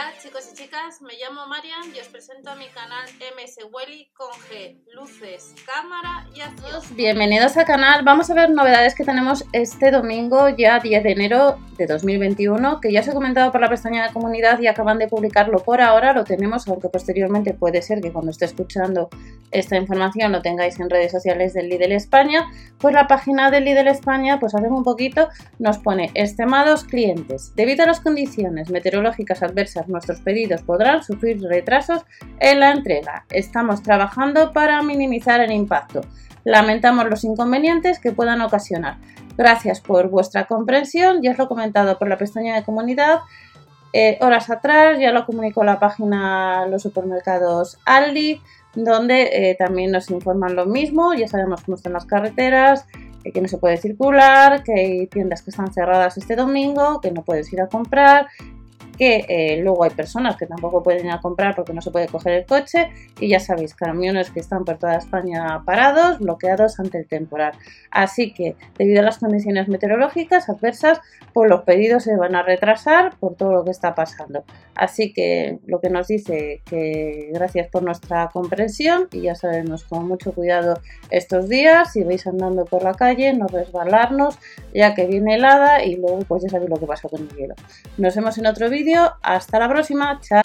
Hola chicos y chicas, me llamo Marian y os presento a mi canal MS Welly con G, luces, cámara y acción. Bienvenidos al canal, vamos a ver novedades que tenemos este domingo ya 10 de enero de 2021 que ya os he comentado por la pestaña de comunidad y acaban de publicarlo por ahora, lo tenemos aunque posteriormente puede ser que cuando esté escuchando esta información lo tengáis en redes sociales del Lidl España, pues la página del Lidl España pues hace un poquito nos pone estimados clientes, debido a las condiciones meteorológicas adversas nuestros pedidos podrán sufrir retrasos en la entrega. Estamos trabajando para minimizar el impacto. Lamentamos los inconvenientes que puedan ocasionar. Gracias por vuestra comprensión. Ya os lo he comentado por la pestaña de comunidad. Eh, horas atrás ya lo comunicó la página los supermercados Aldi, donde eh, también nos informan lo mismo. Ya sabemos cómo están las carreteras, que no se puede circular, que hay tiendas que están cerradas este domingo, que no puedes ir a comprar, que eh, luego hay personas que tampoco pueden ir a comprar porque no se puede coger el coche y ya sabéis, camiones que están por toda España parados, bloqueados ante el temporal. Así que debido a las condiciones meteorológicas adversas, pues los pedidos se van a retrasar por todo lo que está pasando. Así que lo que nos dice que gracias por nuestra comprensión y ya sabemos con mucho cuidado estos días, si vais andando por la calle, no resbalarnos ya que viene helada y luego pues ya sabéis lo que pasa con el hielo. Nos vemos en otro vídeo hasta la próxima. Chao.